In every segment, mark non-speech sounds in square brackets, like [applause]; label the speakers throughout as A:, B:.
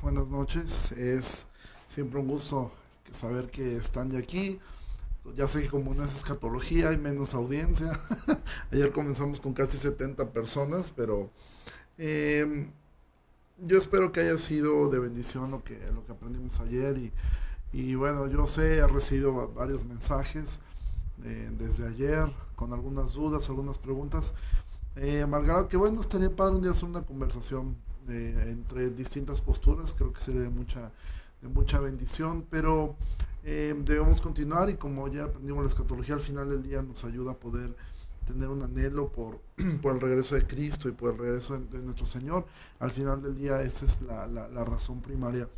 A: Buenas noches. Es siempre un gusto saber que están de aquí. Ya sé que como no es escatología hay menos audiencia. [laughs] Ayer comenzamos con casi 70 personas, pero em, yo espero que haya sido de bendición lo que, lo que aprendimos ayer. Y, y bueno, yo sé, he recibido varios mensajes eh, desde ayer con algunas dudas, algunas preguntas. Eh, malgrado que bueno, estaría padre un día hacer una conversación entre distintas posturas, creo que sería de mucha, de mucha bendición, pero eh, debemos continuar y como ya aprendimos la escatología al final del día nos ayuda a poder tener un anhelo por, [clears throat] por el regreso de Cristo y por el regreso de, nuestro Señor. Al final del día esa es la, la, la razón primaria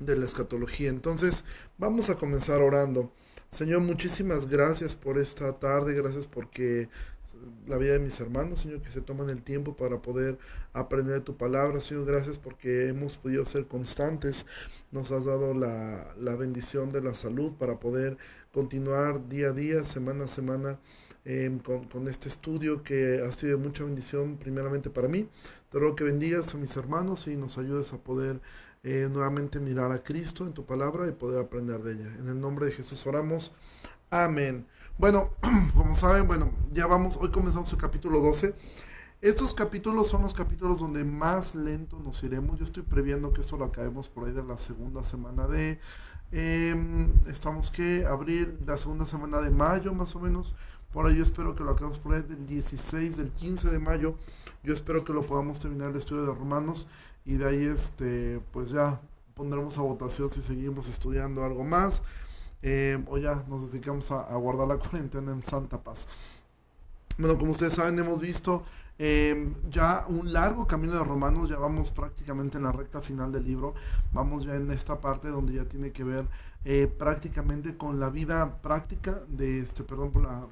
A: de la escatología. Entonces vamos a comenzar orando. Señor, muchísimas gracias por esta tarde, gracias porque la vida de mis hermanos, Señor, que se toman el tiempo para poder aprender tu palabra. Señor, gracias porque hemos podido ser constantes. Nos has dado la, la bendición de la salud para poder continuar día a día, semana a semana, em, con, con, este estudio que ha sido mucha bendición primeramente para mí. Te ruego que bendigas a mis hermanos y nos ayudes a poder eh, nuevamente mirar a Cristo en tu palabra y poder aprender de ella. En el nombre de Jesús oramos. Amén. Bueno, [clears throat] como saben, bueno, ya vamos, hoy comenzamos el capítulo 12. Estos capítulos son los capítulos donde más lento nos iremos. Yo estoy previendo que esto lo acabemos por ahí de la segunda semana de... Em, estamos que abrir la segunda semana de mayo más o menos. Por ahí yo espero que lo acabemos por ahí del 16, del 15 de mayo. Yo espero que lo podamos terminar el estudio de Romanos. Y de ahí este, pues ya pondremos a votación si seguimos estudiando algo más. Eh, o ya nos dedicamos a, guardar la cuarentena en Santa Paz. Bueno, como ustedes saben, hemos visto eh, ya un largo camino de romanos, ya vamos prácticamente en la recta final del libro, vamos ya en esta parte donde ya tiene que ver eh, prácticamente con la vida práctica de este, perdón por la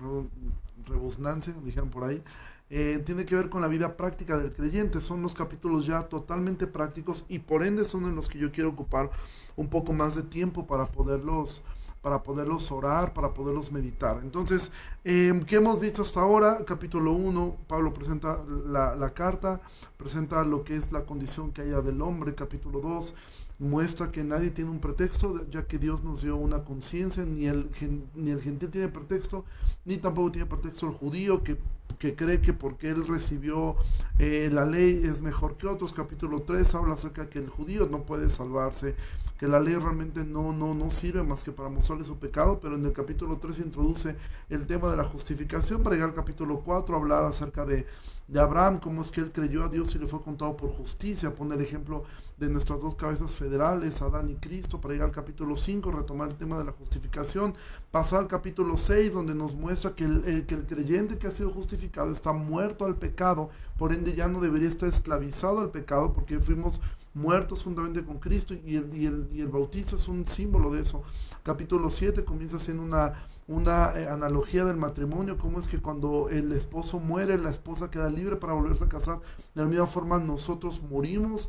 A: rebusnancia, dijeron por ahí, tiene que ver con la vida práctica del creyente. Son los capítulos ya totalmente prácticos y por ende son en los que yo quiero ocupar un poco más de tiempo para poderlos para poderlos orar, para poderlos meditar. Entonces, eh, ¿qué hemos visto hasta ahora? Capítulo 1, Pablo presenta la, la, carta, presenta lo que es la condición que haya del hombre. Capítulo 2 muestra que nadie tiene un pretexto, ya que Dios nos dio una conciencia, ni el, ni el gentil tiene pretexto, ni tampoco tiene pretexto el judío, que que cree que porque él recibió eh, la ley es mejor que otros. Capítulo 3 habla acerca de que el judío no puede salvarse, que la ley realmente no, no, no sirve más que para mostrarle su pecado, pero en el capítulo 3 introduce el tema de la justificación para llegar al capítulo 4 hablar acerca de, de Abraham, cómo es que él creyó a Dios y le fue contado por justicia, pone el ejemplo de nuestras dos cabezas federales, Adán y Cristo, para llegar al capítulo 5, retomar el tema de la justificación, pasar al capítulo 6, donde nos muestra que el, eh, que el creyente que ha sido justificado, está muerto al pecado, por ende ya no debería estar esclavizado al pecado porque fuimos muertos juntamente con Cristo y el, y el, y el bautizo es un símbolo de eso. Capítulo 7 comienza siendo una, una eh, analogía del matrimonio, cómo es que cuando el esposo muere, la esposa queda libre para volverse a casar. De la misma forma nosotros morimos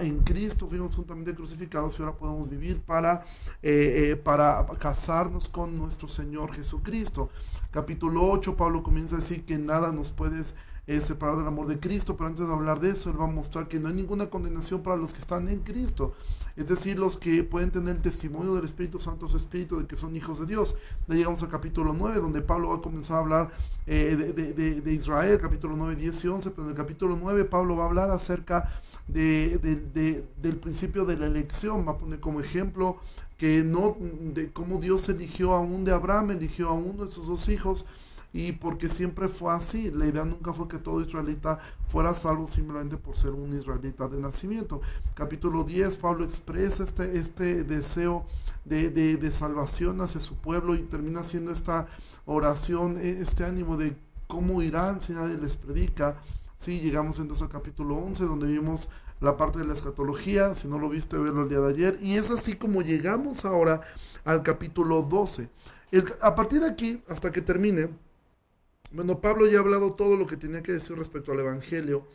A: en Cristo, fuimos juntamente crucificados y ahora podemos vivir para, eh, eh, para casarnos con nuestro Señor Jesucristo. Capítulo 8, Pablo comienza a decir que nada nos puede eh, separar del amor de Cristo, pero antes de hablar de eso, él va a mostrar que no hay ninguna condenación para los que están en Cristo, es decir, los que pueden tener el testimonio del Espíritu Santo, su Espíritu, de que son hijos de Dios. Ya llegamos al capítulo 9, donde Pablo va a comenzar a hablar de, de, Israel, capítulo 9, 10 y 11, pero en el capítulo 9 Pablo va a hablar acerca de, de, del principio de la elección. Va a poner como ejemplo que no, de cómo Dios eligió a un de Abraham, eligió a uno de sus dos hijos, y porque siempre fue así. La idea nunca fue que todo israelita fuera salvo simplemente por ser un israelita de nacimiento. Capítulo 10, Pablo expresa este, este deseo de, de, salvación hacia su pueblo y termina haciendo esta oración, este ánimo de cómo irán si nadie les predica Sí, llegamos entonces al capítulo 11, donde vimos la parte de la escatología. Si no lo viste, verlo el día de ayer. Y es así como llegamos ahora al capítulo 12. a partir de aquí, hasta que termine, bueno, Pablo ya ha hablado todo lo que tenía que decir respecto al Evangelio.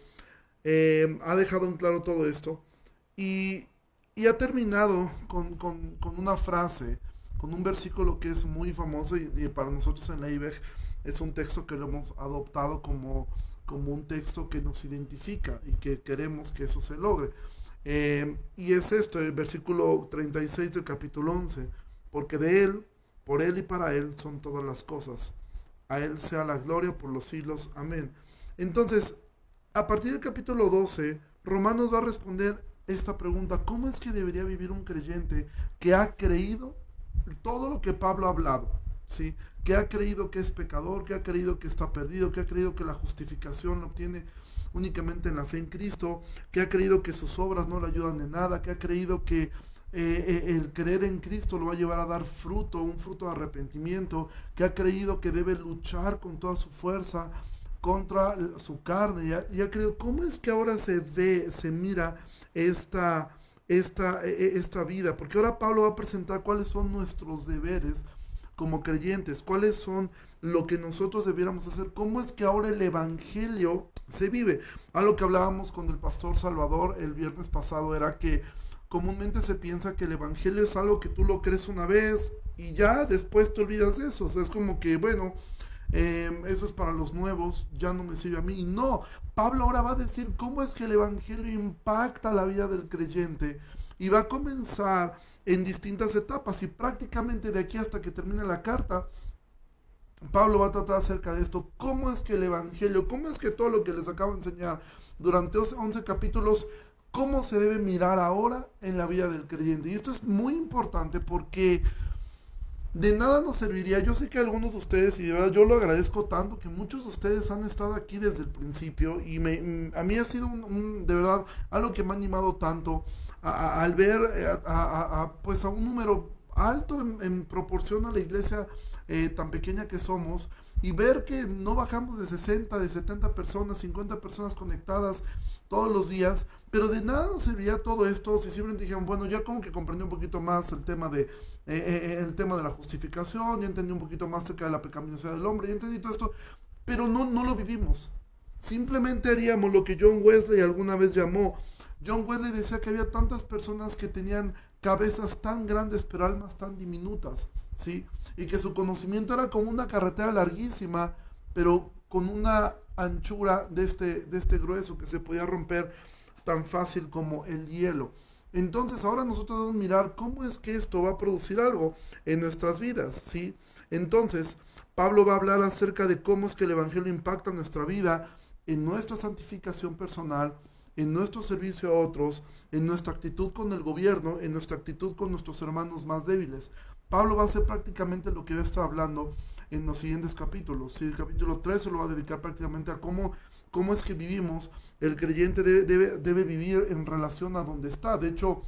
A: Eh, ha dejado en claro todo esto. Y, ha terminado con, una frase, con un versículo que es muy famoso y, para nosotros en la IBEG es un texto que lo hemos adoptado como como un texto que nos identifica y que queremos que eso se logre. Eh, y es esto, el versículo 36 del capítulo 11, porque de Él, por Él y para Él son todas las cosas. A Él sea la gloria por los siglos. Amén. Entonces, a partir del capítulo 12, Romanos va a responder esta pregunta, ¿cómo es que debería vivir un creyente que ha creído todo lo que Pablo ha hablado? ¿sí? Que ha creído que es pecador, que ha creído que está perdido, que ha creído que la justificación lo obtiene únicamente en la fe en Cristo, que ha creído que sus obras no le ayudan de nada, que ha creído que eh, eh, el creer en Cristo lo va a llevar a dar fruto, un fruto de arrepentimiento, que ha creído que debe luchar con toda su fuerza contra su carne, y ha, ¿cómo es que ahora se ve, se mira esta, esta, e, e, esta vida? Porque ahora Pablo va a presentar cuáles son nuestros deberes como creyentes, cuáles son lo que nosotros debiéramos hacer, cómo es que ahora el Evangelio se vive. A lo que hablábamos con el pastor Salvador el viernes pasado era que comúnmente se piensa que el Evangelio es algo que tú lo crees una vez y ya después te olvidas de eso. O sea, es como que, bueno, em, eso es para los nuevos, ya no me sirve a mí. No, Pablo ahora va a decir cómo es que el Evangelio impacta la vida del creyente y va a comenzar en distintas etapas y prácticamente de aquí hasta que termine la carta Pablo va a tratar acerca de esto, cómo es que el Evangelio, cómo es que todo lo que les acabo de enseñar durante 11 capítulos, cómo se debe mirar ahora en la vida del creyente. Y esto es muy importante porque de nada nos serviría. Yo sé que algunos de ustedes, y de verdad yo lo agradezco tanto, que muchos de ustedes han estado aquí desde el principio y a mí ha sido un, de verdad algo que me ha animado tanto al ver eh, a, pues a un número alto en proporción a la iglesia eh, tan pequeña que somos y ver que no bajamos de 60, de 70 personas, 50 personas conectadas todos los días, pero de nada nos serviría todo esto si simplemente dijeron, bueno, ya como que comprendí un poquito más el tema de, eh, eh, el tema de la justificación, ya entendí un poquito más acerca de la pecaminosidad del hombre, ya entendí todo esto, pero no, no lo vivimos. Simplemente haríamos lo que John Wesley alguna vez llamó. John Wesley decía que había tantas personas que tenían cabezas tan grandes pero almas tan diminutas, ¿sí? Y que su conocimiento era como una carretera larguísima, pero con una anchura de este, de este grueso que se podía romper tan fácil como el hielo. Entonces ahora nosotros debemos mirar cómo es que esto va a producir algo en nuestras vidas, ¿sí? Entonces, Pablo va a hablar acerca de cómo es que el Evangelio impacta nuestra vida, en nuestra santificación personal, en nuestro servicio a otros, en nuestra actitud con el gobierno, en nuestra actitud con nuestros hermanos más débiles. Pablo va a hacer prácticamente lo que ya está hablando en los siguientes capítulos. Si el capítulo 3 se lo va a dedicar prácticamente a cómo, cómo es que vivimos. El creyente debe, debe, vivir en relación a donde está. De hecho,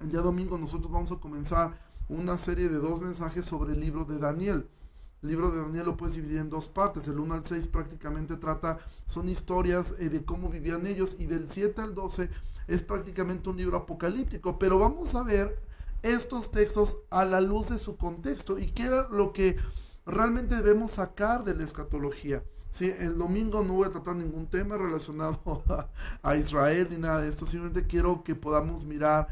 A: el día domingo nosotros vamos a comenzar una serie de dos mensajes sobre el libro de Daniel. El libro de Daniel lo puedes dividir en dos partes. El 1 al 6 prácticamente trata, son historias eh, de cómo vivían ellos y del 7 al 12 es prácticamente un libro apocalíptico. Pero vamos a ver estos textos a la luz de su contexto y qué era lo que realmente debemos sacar de la escatología. ¿sí? El domingo no voy a tratar ningún tema relacionado [laughs] a, Israel ni nada de esto, simplemente quiero que podamos mirar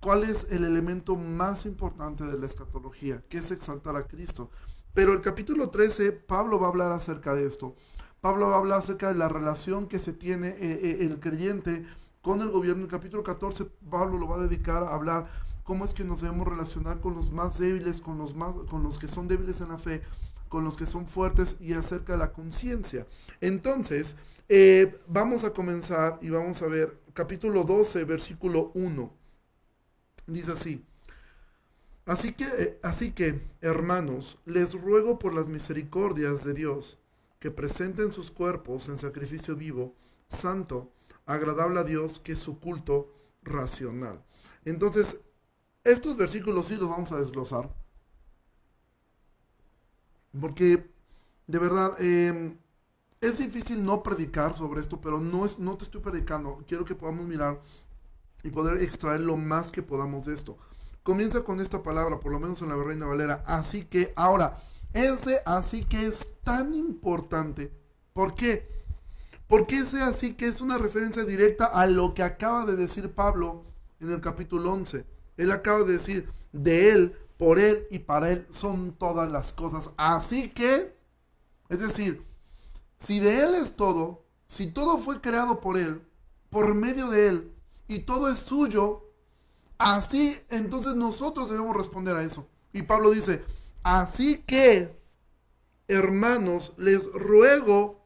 A: cuál es el elemento más importante de la escatología, que es exaltar a Cristo. Pero el capítulo 13, Pablo va a hablar acerca de esto. Pablo va a hablar acerca de la relación que se tiene eh, eh, el creyente con el gobierno. El capítulo 14, Pablo lo va a dedicar a hablar cómo es que nos debemos relacionar con los más débiles, con los, más, con los que son débiles en la fe, con los que son fuertes y acerca de la conciencia. Entonces, eh, vamos a comenzar y vamos a ver capítulo 12, versículo 1. Dice así. Así que, eh, así que, hermanos, les ruego por las misericordias de Dios que presenten sus cuerpos en sacrificio vivo, santo, agradable a Dios, que es su culto racional. Entonces, estos versículos sí los vamos a desglosar. Porque, de verdad, em, es difícil no predicar sobre esto, pero no, no te estoy predicando. Quiero que podamos mirar y poder extraer lo más que podamos de esto. Comienza con esta palabra, por lo menos en la Reina Valera. Así que, ahora, ese así que es tan importante. ¿Por qué? Porque ese así que es una referencia directa a lo que acaba de decir Pablo en el capítulo 11. Él acaba de decir, de Él, por Él y para Él son todas las cosas. Así que, es decir, si de Él es todo, si todo fue creado por Él, por medio de Él y todo es suyo, así entonces nosotros debemos responder a eso. Y Pablo dice, así que, hermanos, les ruego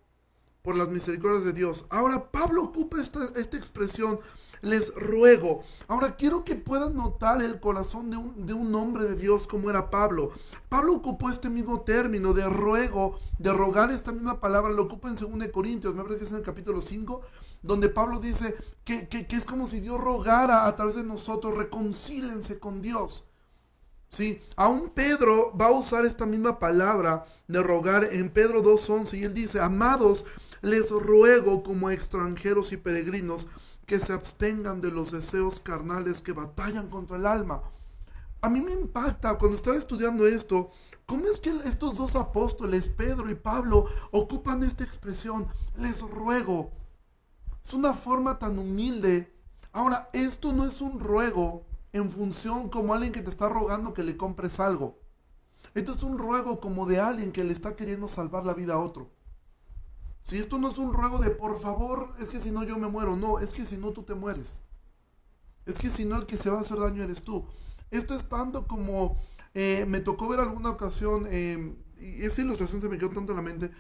A: por las misericordias de Dios. Ahora Pablo ocupa esta, esta expresión les ruego. Ahora quiero que puedan notar el corazón de un, de un, hombre de Dios como era Pablo. Pablo ocupó este mismo término de ruego, de rogar, esta misma palabra, lo ocupa en 2 Corintios, me parece que es en el capítulo 5, donde Pablo dice que, que, que es como si Dios rogara a través de nosotros, reconcílense con Dios. ¿Sí? Aún Pedro va a usar esta misma palabra de rogar en Pedro 2.11 y él dice, amados, les ruego como extranjeros y peregrinos que se abstengan de los deseos carnales que batallan contra el alma. A mí me impacta cuando estaba estudiando esto, cómo es que estos dos apóstoles, Pedro y Pablo, ocupan esta expresión, les ruego. Es una forma tan humilde. Ahora, esto no es un ruego en función como alguien que te está rogando que le compres algo. Esto es un ruego como de alguien que le está queriendo salvar la vida a otro. Si esto no es un ruego de por favor, es que si no yo me muero. No, es que si no tú te mueres. Es que si no el que se va a hacer daño eres tú. Esto es tanto como eh, me tocó ver alguna ocasión, eh, y esa ilustración se me quedó tanto en la mente,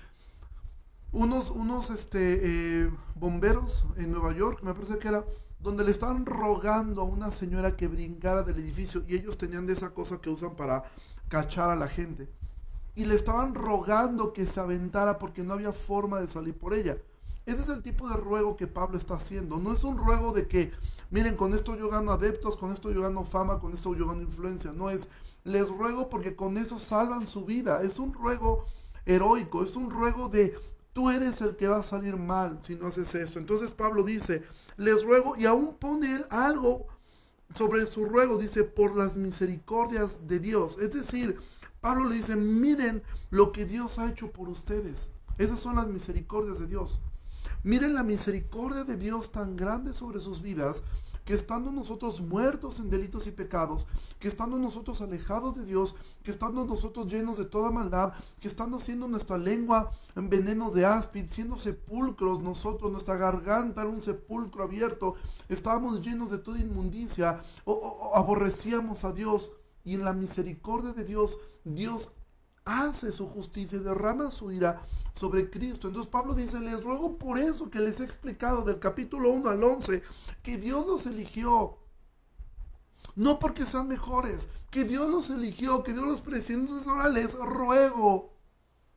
A: unos, unos este, eh, bomberos en Nueva York, me parece que era, donde le estaban rogando a una señora que brincara del edificio y ellos tenían de esa cosa que usan para cachar a la gente y le estaban rogando que se aventara porque no había forma de salir por ella. Ese es el tipo de ruego que Pablo está haciendo. No es un ruego de que, miren, con esto yo gano adeptos, con esto yo gano fama, con esto yo gano influencia. No es, les ruego porque con eso salvan su vida. Es un ruego heroico, es un ruego de, tú eres el que va a salir mal si no haces esto. Entonces Pablo dice, les ruego y aún pone él algo sobre su ruego, dice, por las misericordias de Dios. Es decir, Pablo le dice, miren lo que Dios ha hecho por ustedes. Esas son las misericordias de Dios. Miren la misericordia de Dios tan grande sobre sus vidas, que estando nosotros muertos en delitos y pecados, que estando nosotros alejados de Dios, que estando nosotros llenos de toda maldad, que estando siendo nuestra lengua en veneno de áspid, siendo sepulcros nosotros, nuestra garganta era un sepulcro abierto, estábamos llenos de toda inmundicia, o aborrecíamos a Dios y en la misericordia de Dios, Dios hace su justicia y derrama su ira sobre Cristo. Entonces Pablo dice, les ruego por eso que les he explicado del capítulo 1 al 11, que Dios los eligió. No porque sean mejores, que Dios los eligió, que Dios los presionó. Entonces ahora les ruego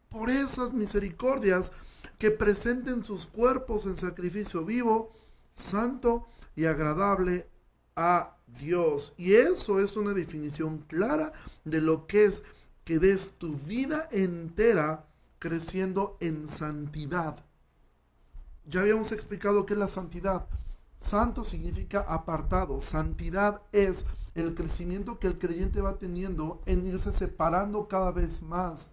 A: por esas misericordias que presenten sus cuerpos en sacrificio vivo, santo y agradable a Dios. Y eso es una definición clara de lo que es que des tu vida entera creciendo en santidad. Ya habíamos explicado qué es la santidad. Santo significa apartado. Santidad es el crecimiento que el creyente va teniendo en irse separando cada vez más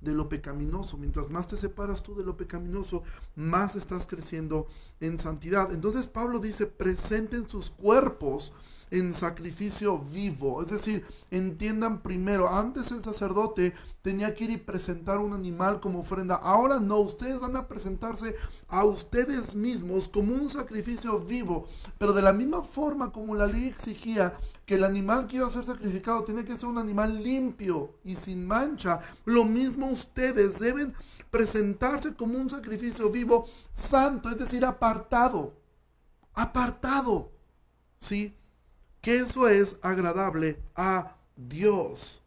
A: de lo pecaminoso. Mientras más te separas tú de lo pecaminoso, más estás creciendo en santidad. Entonces Pablo dice, presenten sus cuerpos en sacrificio vivo. Es decir, entiendan primero, antes el sacerdote tenía que ir y presentar un animal como ofrenda. Ahora no, ustedes van a presentarse a ustedes mismos como un sacrificio vivo. Pero de la misma forma como la ley exigía que el animal que iba a ser sacrificado tiene que ser un animal limpio y sin mancha, lo mismo ustedes deben presentarse como un sacrificio vivo santo, es decir, apartado. Apartado. ¿Sí? Que eso es agradable a Dios.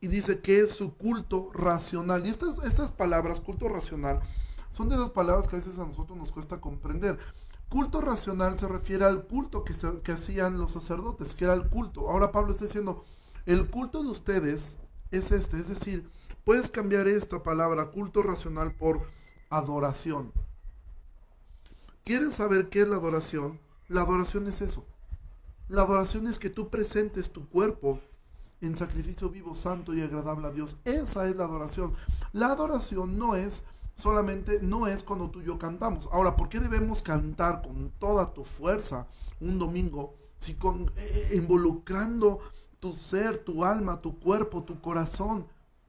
A: Y dice que es su culto racional. Y estas, estas palabras, culto racional, son de esas palabras que a veces a nosotros nos cuesta comprender. Culto racional se refiere al culto que, que hacían los sacerdotes, que era el culto. Ahora Pablo está diciendo, el culto de ustedes es este. Es decir, puedes cambiar esta palabra, culto racional, por adoración. ¿Quieren saber qué es la adoración? La adoración es eso. La adoración es que tú presentes tu cuerpo en sacrificio vivo, santo y agradable a Dios. Esa es la adoración. La adoración no es solamente, no es cuando tú y yo cantamos. Ahora, ¿por qué debemos cantar con toda tu fuerza un domingo? Si con, eh, involucrando tu ser, tu alma, tu cuerpo, tu corazón.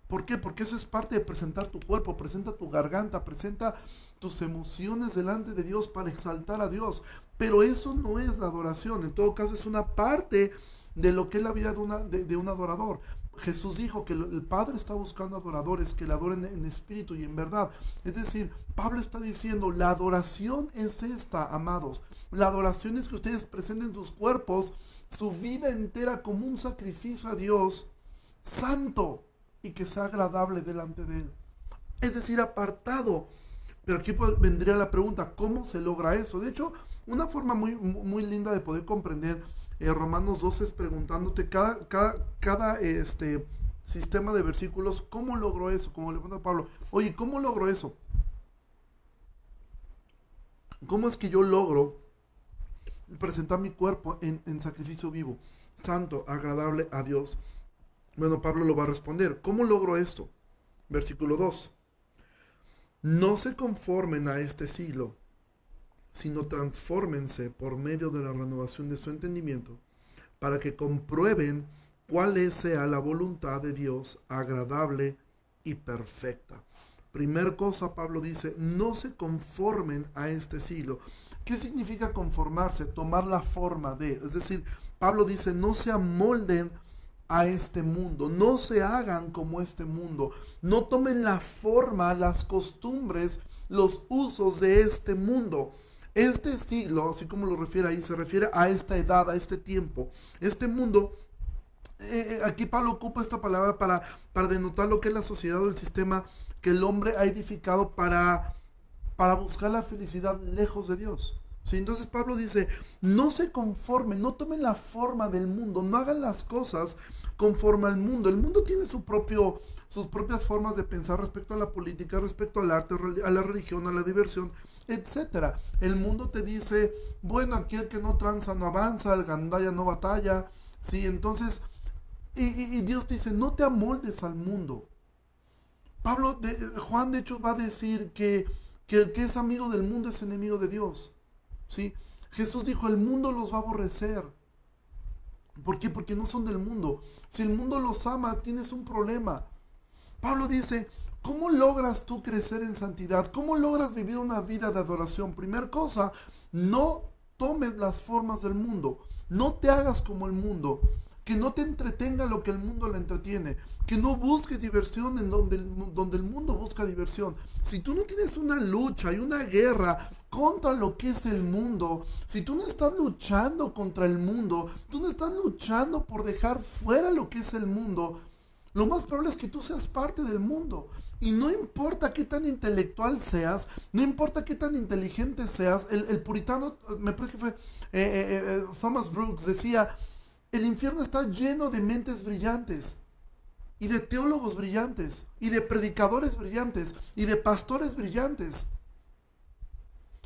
A: ¿Por qué? Porque eso es parte de presentar tu cuerpo, presenta tu garganta, presenta tus emociones delante de Dios para exaltar a Dios. Pero eso no es la adoración, en todo caso es una parte de lo que es la vida de, una, de, un adorador. Jesús dijo que el Padre está buscando adoradores que le adoren en espíritu y en verdad. Es decir, Pablo está diciendo, la adoración es esta, amados. La adoración es que ustedes presenten sus cuerpos, su vida entera como un sacrificio a Dios santo y que sea agradable delante de Él. Es decir, apartado. Pero aquí pues, vendría la pregunta, ¿cómo se logra eso? De hecho, una forma muy, muy linda de poder comprender eh, Romanos 12 es preguntándote cada, cada, este, sistema de versículos, ¿cómo logró eso? Como le pregunta Pablo, oye, ¿cómo logro eso? ¿Cómo es que yo logro presentar mi cuerpo en, en sacrificio vivo, santo, agradable a Dios? Bueno, Pablo lo va a responder. ¿Cómo logro esto? Versículo 2. No se conformen a este siglo, sino transfórmense por medio de la renovación de su entendimiento, para que comprueben cuál sea la voluntad de Dios agradable y perfecta. Primer cosa, Pablo dice, no se conformen a este siglo. ¿Qué significa conformarse? Tomar la forma de. Es decir, Pablo dice, no se amolden a este mundo, no se hagan como este mundo, no tomen la forma, las costumbres, los usos de este mundo. Este siglo, así como lo refiere ahí, se refiere a esta edad, a este tiempo. Este mundo, eh, eh, aquí Pablo ocupa esta palabra para, para denotar lo que es la sociedad o el sistema que el hombre ha edificado para, para buscar la felicidad lejos de Dios. Entonces Pablo dice, no se conformen, no tomen la forma del mundo, no hagan las cosas conforme al mundo. El mundo tiene su propio, sus propias formas de pensar respecto a la política, respecto al arte, a la religión, a la diversión, etc. El mundo te dice, bueno, aquí el que no tranza no avanza, el gandaya no batalla. ¿sí? Entonces, y, Dios dice, no te amoldes al mundo. Pablo, Juan de hecho va a decir que, que el que es amigo del mundo es enemigo de Dios. Jesús dijo, el mundo los va a aborrecer. ¿Por qué? Porque no son del mundo. Si el mundo los ama, tienes un problema. Pablo dice, ¿cómo logras tú crecer en santidad? ¿Cómo logras vivir una vida de adoración? Primera cosa, no tomes las formas del mundo. No te hagas como el mundo que no te entretenga lo que el mundo le entretiene, que no busques diversión en donde, donde el mundo busca diversión. Si tú no tienes una lucha y una guerra contra lo que es el mundo, si tú no estás luchando contra el mundo, tú no estás luchando por dejar fuera lo que es el mundo, lo más probable es que tú seas parte del mundo. Y no importa qué tan intelectual seas, no importa qué tan inteligente seas, el, puritano, me parece que fue eh, eh, eh, Thomas Brooks, decía, el infierno está lleno de mentes brillantes y de teólogos brillantes y de predicadores brillantes y de pastores brillantes.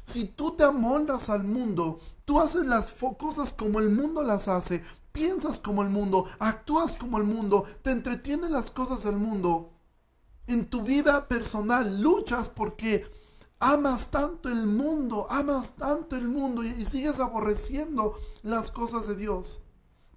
A: Si tú te amoldas al mundo, tú haces las cosas como el mundo las hace, piensas como el mundo, actúas como el mundo, te entretienen las cosas del mundo. En tu vida personal luchas porque amas tanto el mundo, amas tanto el mundo y, sigues aborreciendo las cosas de Dios.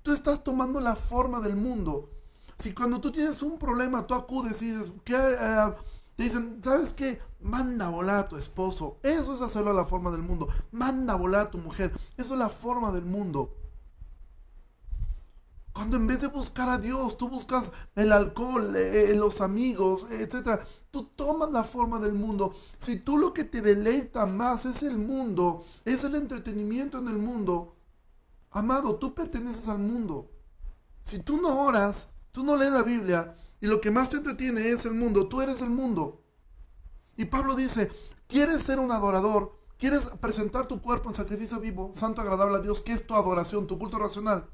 A: Tú estás tomando la forma del mundo. Si cuando tú tienes un problema, tú acudes y dices. Eh, te dicen, ¿sabes qué? Manda a volar a tu esposo. Eso es hacerlo a la forma del mundo. Manda a volar a tu mujer. Eso es la forma del mundo. Cuando en vez de buscar a Dios, tú buscas el alcohol, eh, los amigos, etc. Tú tomas la forma del mundo. Si tú lo que te deleita más es el mundo, es el entretenimiento en el mundo, Amado, tú perteneces al mundo. Si tú no oras, tú no lees la Biblia y lo que más te entretiene es el mundo, tú eres el mundo. Y Pablo dice, ¿quieres ser un adorador? ¿Quieres presentar tu cuerpo en sacrificio vivo, santo, agradable a Dios? ¿Qué es tu adoración, tu culto racional?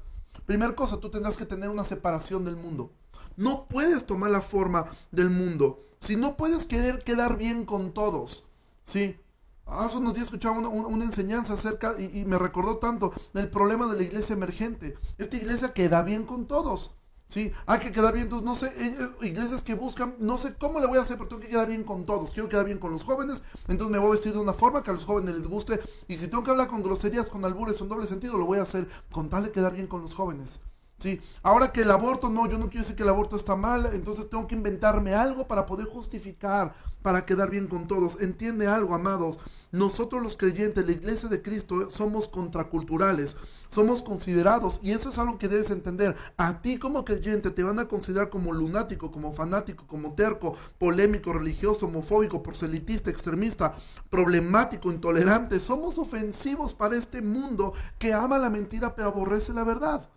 A: Primera cosa, tú tendrás que tener una separación del mundo. No puedes tomar la forma del mundo. Si no puedes querer quedar bien con todos, ¿sí? Hace unos días escuchaba una, enseñanza acerca y, me recordó tanto del problema de la iglesia emergente. Esta iglesia queda bien con todos. ¿sí? Hay que quedar bien, entonces no sé, eh, eh, iglesias que buscan, no sé cómo le voy a hacer, pero tengo que quedar bien con todos. Quiero quedar bien con los jóvenes, entonces me voy a vestir de una forma que a los jóvenes les guste. Y si tengo que hablar con groserías, con albures, en doble sentido, lo voy a hacer con tal de quedar bien con los jóvenes. ¿Sí? Ahora que el aborto, no, yo no quiero decir que el aborto está mal, entonces tengo que inventarme algo para poder justificar, para quedar bien con todos. Entiende algo, amados, nosotros los creyentes, la iglesia de Cristo, somos contraculturales, somos considerados, y eso es algo que debes entender. A ti como creyente te van a considerar como lunático, como fanático, como terco, polémico, religioso, homofóbico, proselitista, extremista, problemático, intolerante. Somos ofensivos para este mundo que ama la mentira pero aborrece la verdad.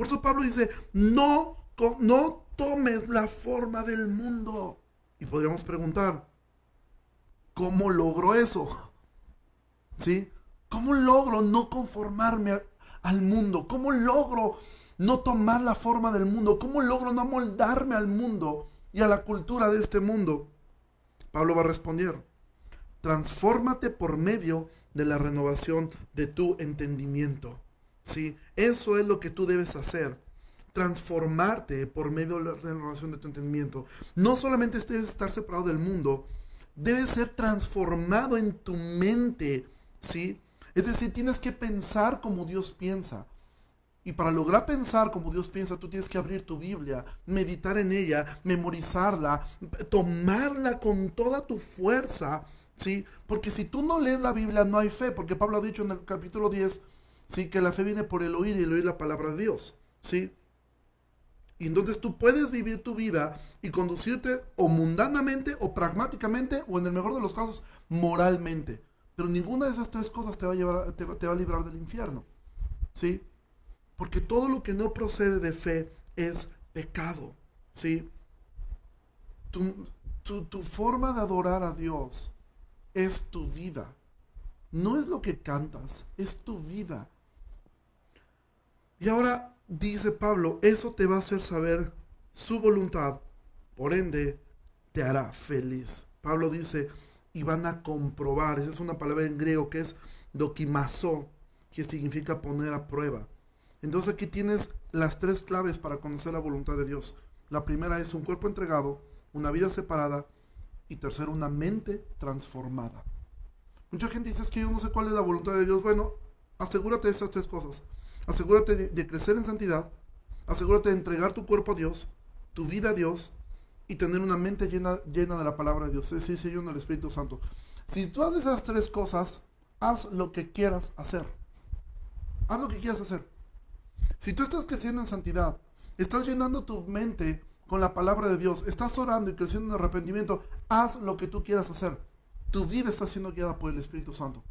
A: Por eso Pablo dice, no, no tomes la forma del mundo. Y podríamos preguntar, ¿cómo logro eso? [laughs] ¿Sí? ¿Cómo logro no conformarme al mundo? ¿Cómo logro no tomar la forma del mundo? ¿Cómo logro no moldarme al mundo y a la cultura de este mundo? Pablo va a responder, transfórmate por medio de la renovación de tu entendimiento. ¿Sí? Eso es lo que tú debes hacer. Transformarte por medio de la renovación de tu entendimiento. No solamente debes estar separado del mundo, debes ser transformado en tu mente, ¿sí? Es decir, tienes que pensar como Dios piensa. Y para lograr pensar como Dios piensa, tú tienes que abrir tu Biblia, meditar en ella, memorizarla, tomarla con toda tu fuerza, ¿sí? Porque si tú no lees la Biblia, no hay fe, porque Pablo ha dicho en el capítulo 10, ¿sí? Que la fe viene por el oír y el oír la palabra de Dios, ¿sí? Y entonces tú puedes vivir tu vida y conducirte o mundanamente o pragmáticamente o en el mejor de los casos moralmente. Pero ninguna de esas tres cosas te va a, llevar, te, va a librar del infierno. ¿Sí? Porque todo lo que no procede de fe es pecado. ¿Sí? Tu, tu, tu forma de adorar a Dios es tu vida. No es lo que cantas, es tu vida. Y ahora dice Pablo, eso te va a hacer saber su voluntad, por ende te hará feliz. Pablo dice, y van a comprobar, esa es una palabra en griego que es dokimazo, que significa poner a prueba. Entonces aquí tienes las tres claves para conocer la voluntad de Dios. La primera es un cuerpo entregado, una vida separada y tercero una mente transformada. Mucha gente dice es que yo no sé cuál es la voluntad de Dios. Bueno, asegúrate de esas tres cosas. Asegúrate de, crecer en santidad. Asegúrate de entregar tu cuerpo a Dios, tu vida a Dios y tener una mente llena, llena de la palabra de Dios. Es decir, lleno del Espíritu Santo. Si tú haces esas tres cosas, haz lo que quieras hacer. Haz lo que quieras hacer. Si tú estás creciendo en santidad, estás llenando tu mente con la palabra de Dios, estás orando y creciendo en arrepentimiento, haz lo que tú quieras hacer. Tu vida está siendo guiada por el Espíritu Santo.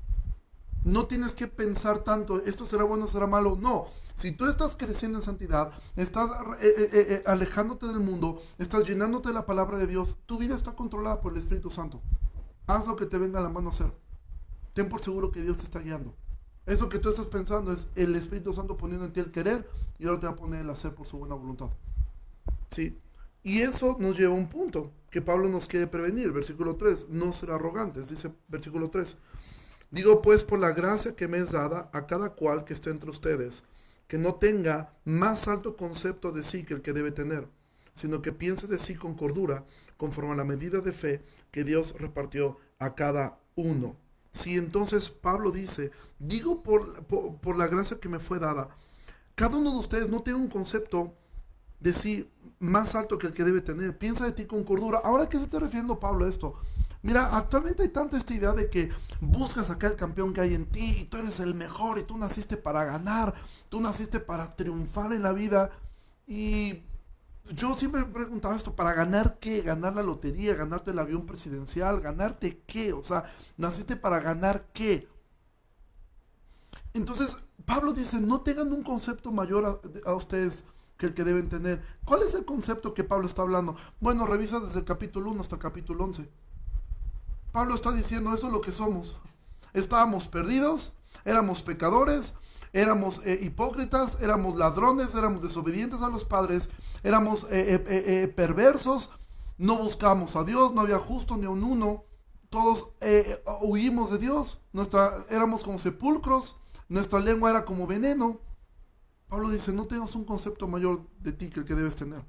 A: No tienes que pensar tanto, esto será bueno, será malo. No, si tú estás creciendo en santidad, estás eh, eh, eh, alejándote del mundo, estás llenándote de la palabra de Dios, tu vida está controlada por el Espíritu Santo. Haz lo que te venga a la mano a hacer. Ten por seguro que Dios te está guiando. Eso que tú estás pensando es el Espíritu Santo poniendo en ti el querer y ahora te va a poner el hacer por su buena voluntad. ¿Sí? Y eso nos lleva a un punto que Pablo nos quiere prevenir. Versículo 3, no ser arrogantes, dice versículo 3. Digo pues por la gracia que me es dada a cada cual que esté entre ustedes, que no tenga más alto concepto de sí que el que debe tener, sino que piense de sí con cordura, conforme a la medida de fe que Dios repartió a cada uno. Si entonces Pablo dice, digo por, por, la gracia que me fue dada, cada uno de ustedes no tiene un concepto de sí más alto que el que debe tener. Piensa de ti con cordura. Ahora, ¿qué se está refiriendo Pablo a esto? Mira, actualmente hay tanta esta idea de que buscas acá el campeón que hay en ti y tú eres el mejor y tú naciste para ganar, tú naciste para triunfar en la vida. Y yo siempre he preguntado esto, ¿para ganar qué? ¿Ganar la lotería? ¿Ganarte el avión presidencial? ¿Ganarte qué? O sea, ¿naciste para ganar qué? Entonces, Pablo dice, no tengan un concepto mayor a, a ustedes que el que deben tener. ¿Cuál es el concepto que Pablo está hablando? Bueno, revisa desde el capítulo 1 hasta el capítulo 11. Pablo está diciendo, eso es lo que somos. Estábamos perdidos, éramos pecadores, éramos eh, hipócritas, éramos ladrones, éramos desobedientes a los padres, éramos eh, eh, perversos, no buscamos a Dios, no había justo ni un uno, todos huimos de Dios, Nuestra, éramos como sepulcros, nuestra lengua era como veneno. Pablo dice, no tengas un concepto mayor de ti que el que debes tener.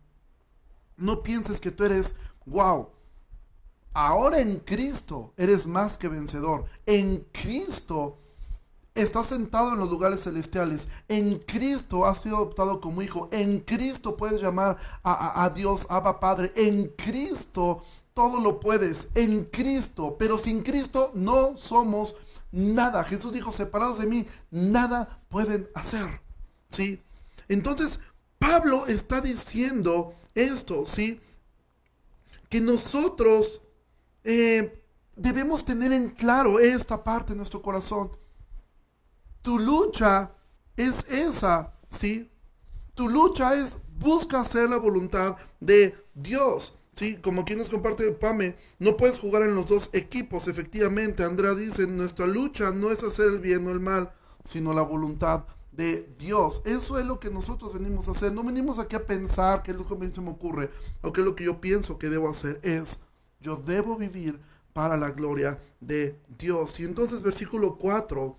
A: No pienses que tú eres, wow, Ahora en Cristo eres más que vencedor. En Cristo está sentado en los lugares celestiales. En Cristo has sido adoptado como hijo. En Cristo puedes llamar a, a, Dios Abba Padre. En Cristo todo lo puedes. En Cristo. Pero sin Cristo no somos nada. Jesús dijo, separados de mí, nada pueden hacer. ¿Sí? Entonces, Pablo está diciendo esto, ¿sí? Que nosotros eh, debemos tener en claro esta parte de nuestro corazón. Tu lucha es esa, ¿sí? Tu lucha es busca hacer la voluntad de Dios. Sí, como quien nos comparte Pame, no puedes jugar en los dos equipos, efectivamente. Andrea dice, nuestra lucha no es hacer el bien o el mal, sino la voluntad de Dios. Eso es lo que nosotros venimos a hacer. No venimos aquí a pensar qué es lo que se me ocurre o qué es lo que yo pienso que debo hacer. Es, yo debo vivir para la gloria de Dios. Y entonces versículo 4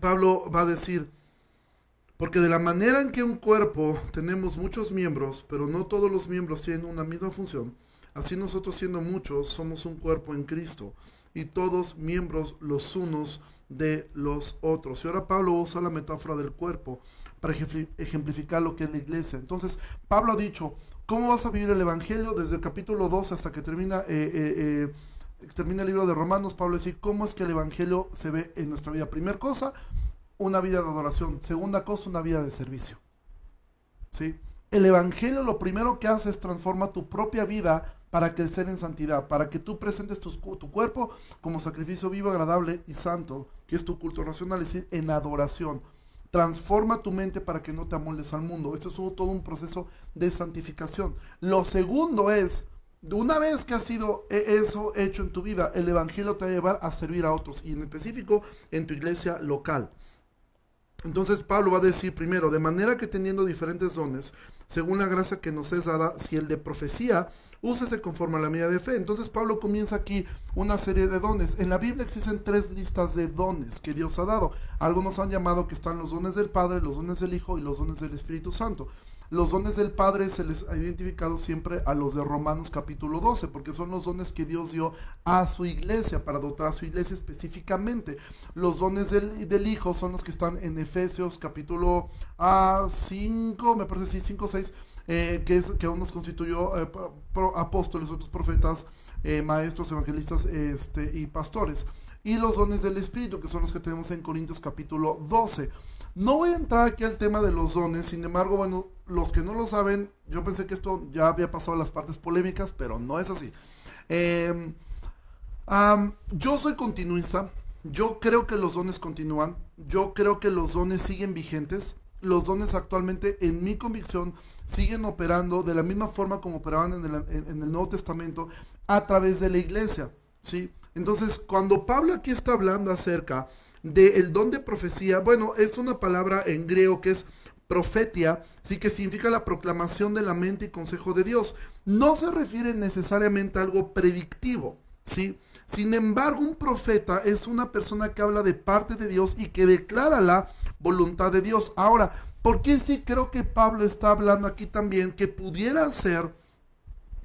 A: Pablo va a decir, porque de la manera en que un cuerpo tenemos muchos miembros, pero no todos los miembros tienen una misma función, así nosotros siendo muchos somos un cuerpo en Cristo y todos miembros los unos de los otros. Y ahora Pablo usa la metáfora del cuerpo para ejemplificar lo que es la iglesia. Entonces, Pablo ha dicho, ¿cómo vas a vivir el Evangelio desde el capítulo 2 hasta que termina... Eh, eh, eh termina el libro de Romanos, Pablo dice, ¿cómo es que el Evangelio se ve en nuestra vida? Primera cosa, una vida de adoración. Segunda cosa, una vida de servicio. ¿Sí? El Evangelio lo primero que hace es transforma tu propia vida para crecer en santidad, para que tú presentes tu, tu, cuerpo como sacrificio vivo, agradable y santo, que es tu culto racional, es decir, en adoración. Transforma tu mente para que no te amoldes al mundo. Esto es todo un proceso de santificación. Lo segundo es una vez que ha sido e-, eso hecho en tu vida, el Evangelio te va a llevar a servir a otros y en específico en tu iglesia local. Entonces Pablo va a decir primero, de manera que teniendo diferentes dones, según la gracia que nos es dada, si el de profecía, úsese conforme a la medida de fe. Entonces Pablo comienza aquí una serie de dones. En la Biblia existen tres listas de dones que Dios ha dado. Algunos han llamado que están los dones del Padre, los dones del Hijo y los dones del Espíritu Santo. Los dones del Padre se les ha identificado siempre a los de Romanos capítulo 12, porque son los dones que Dios dio a su iglesia, para dotar a su iglesia específicamente. Los dones del, Hijo son los que están en Efesios capítulo 5, ah, me parece sí, 5 6, eh, que, es, que aún nos constituyó eh, apóstoles, otros profetas, eh, maestros, evangelistas este, y pastores. Y los dones del Espíritu, que son los que tenemos en Corintios capítulo 12. No voy a entrar aquí al tema de los dones, sin embargo, bueno, los que no lo saben, yo pensé que esto ya había pasado a las partes polémicas, pero no es así. Em, yo soy continuista, yo creo que los dones continúan, yo creo que los dones siguen vigentes, los dones actualmente, en mi convicción, siguen operando de la misma forma como operaban en el, en el Nuevo Testamento a través de la iglesia, ¿sí? Entonces, cuando Pablo aquí está hablando acerca del don de profecía, bueno, es una palabra en griego que es profetia, sí que significa la proclamación de la mente y consejo de Dios. No se refiere necesariamente a algo predictivo, ¿sí? Sin embargo, un profeta es una persona que habla de parte de Dios y que declara la voluntad de Dios. Ahora, ¿por qué sí creo que Pablo está hablando aquí también que pudiera ser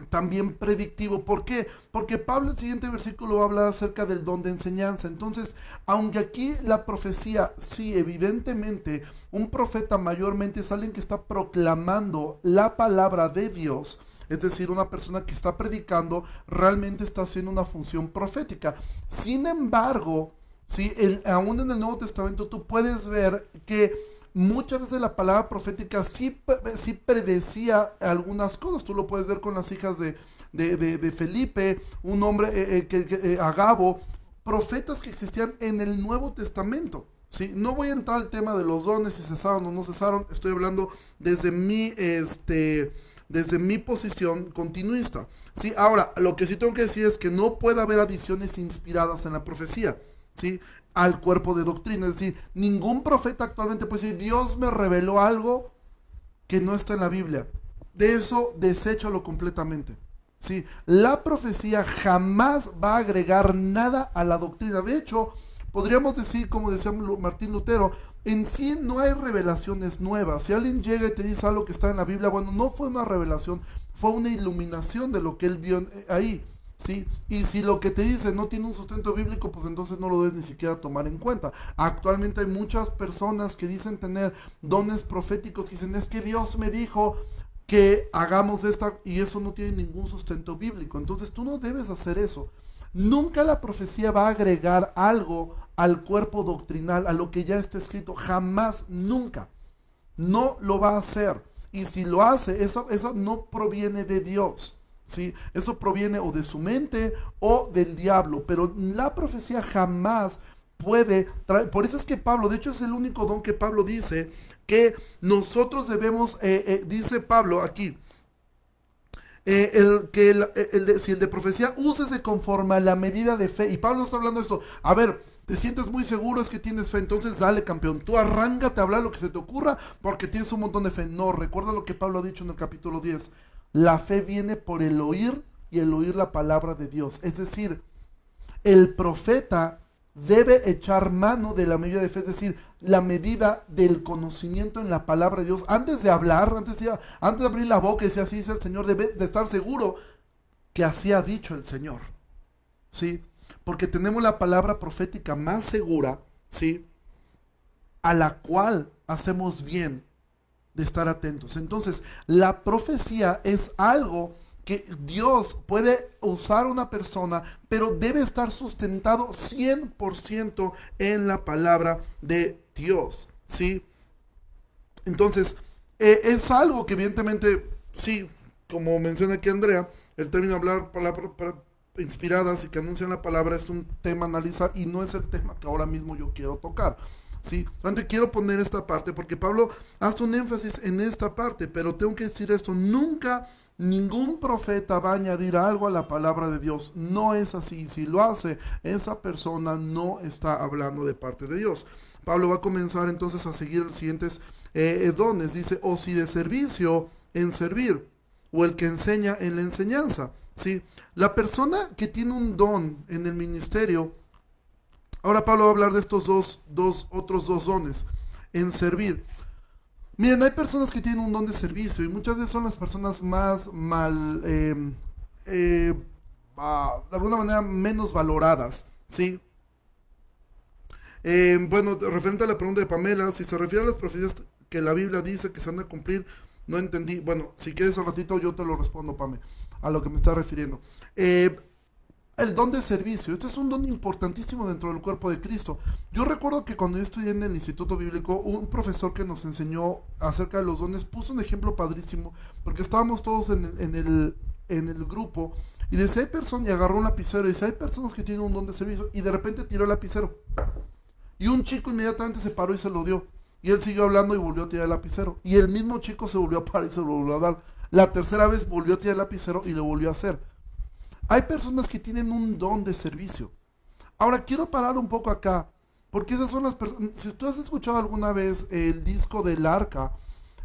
A: también predictivo. ¿Por qué? Porque Pablo en el siguiente versículo va a hablar acerca del don de enseñanza. Entonces, aunque aquí la profecía, sí, evidentemente, un profeta mayormente es alguien que está proclamando la palabra de Dios. Es decir, una persona que está predicando realmente está haciendo una función profética. Sin embargo, sí, aún en el Nuevo Testamento tú puedes ver que muchas veces la palabra profética sí, sí predecía algunas cosas. Tú lo puedes ver con las hijas de, de, Felipe, un hombre, eh, eh, que, eh, Agabo, profetas que existían en el Nuevo Testamento. ¿sí? No voy a entrar al tema de los dones, si cesaron o no cesaron. Estoy hablando desde mi, este, desde mi posición continuista. ¿sí? Ahora, lo que sí tengo que decir es que no puede haber adiciones inspiradas en la profecía. ¿sí? Al cuerpo de doctrina. Es decir, ningún profeta actualmente puede decir, Dios me reveló algo que no está en la Biblia. De eso deséchalo completamente. ¿sí? La profecía jamás va a agregar nada a la doctrina. De hecho, podríamos decir, como decía Martín Lutero, en sí no hay revelaciones nuevas. Si alguien llega y te dice algo que está en la Biblia, bueno, no fue una revelación, fue una iluminación de lo que él vio ahí. ¿Sí? Y si lo que te dice no tiene un sustento bíblico, pues entonces no lo debes ni siquiera tomar en cuenta. Actualmente hay muchas personas que dicen tener dones proféticos, que dicen, es que Dios me dijo que hagamos esta, y eso no tiene ningún sustento bíblico. Entonces tú no debes hacer eso. Nunca la profecía va a agregar algo al cuerpo doctrinal, a lo que ya está escrito. Jamás, nunca. No lo va a hacer. Y si lo hace, eso, eso no proviene de Dios. ¿Sí? Eso proviene o de su mente o del diablo. Pero la profecía jamás puede traer. Por eso es que Pablo, de hecho es el único don que Pablo dice que nosotros debemos, eh, eh, dice Pablo aquí, eh, el, que el, de, si el de profecía, úsese conforme a la medida de fe. Y Pablo está hablando de esto. A ver, te sientes muy seguro, es que tienes fe, entonces dale campeón. Tú arráncate a hablar lo que se te ocurra porque tienes un montón de fe. No, recuerda lo que Pablo ha dicho en el capítulo 10. La fe viene por el oír y el oír la palabra de Dios. Es decir, el profeta debe echar mano de la medida de fe, es decir, la medida del conocimiento en la palabra de Dios. Antes de hablar, antes de, abrir la boca y decir así dice el Señor, debe de estar seguro que así ha dicho el Señor. ¿Sí? Porque tenemos la palabra profética más segura, ¿sí? A la cual hacemos bien de estar atentos. Entonces, la profecía es algo que Dios puede usar una persona, pero debe estar sustentado 100% en la palabra de Dios, ¿sí? Entonces, eh, es algo que evidentemente, sí, como menciona aquí Andrea, el término hablar palabras inspiradas y que anuncian la palabra es un tema a analizar y no es el tema que ahora mismo yo quiero tocar. ¿Sí? Solamente quiero poner esta parte porque Pablo hace un énfasis en esta parte, pero tengo que decir esto, nunca ningún profeta va a añadir algo a la palabra de Dios. No es así. Si lo hace, esa persona no está hablando de parte de Dios. Pablo va a comenzar entonces a seguir los siguientes eh, dones. Dice, o si de servicio en servir, o el que enseña en la enseñanza. ¿sí? La persona que tiene un don en el ministerio, ahora Pablo va a hablar de estos dos, dos otros dos dones, en servir. Miren, hay personas que tienen un don de servicio y muchas veces son las personas más mal, eh, eh, ah, de alguna manera menos valoradas, ¿sí? Eh, bueno, referente a la pregunta de Pamela, si se refiere a las profecías que la Biblia dice que se van a cumplir, no entendí. Bueno, si quieres un ratito yo te lo respondo, Pame, a lo que me está refiriendo. El don de servicio. Este es un don importantísimo dentro del cuerpo de Cristo. Yo recuerdo que cuando yo estudié en el Instituto Bíblico, un profesor que nos enseñó acerca de los dones puso un ejemplo padrísimo, porque estábamos todos en el, en el, en el grupo y decía, hay personas, y agarró un lapicero y dice, hay personas que tienen un don de servicio, y de repente tiró el lapicero. Y un chico inmediatamente se paró y se lo dio. Y él siguió hablando y volvió a tirar el lapicero. Y el mismo chico se volvió a parar y se lo volvió a dar. La tercera vez volvió a tirar el lapicero y lo volvió a hacer. Hay personas que tienen un don de servicio. Ahora quiero parar un poco acá, porque esas son las personas. Si tú has escuchado alguna vez el disco del arca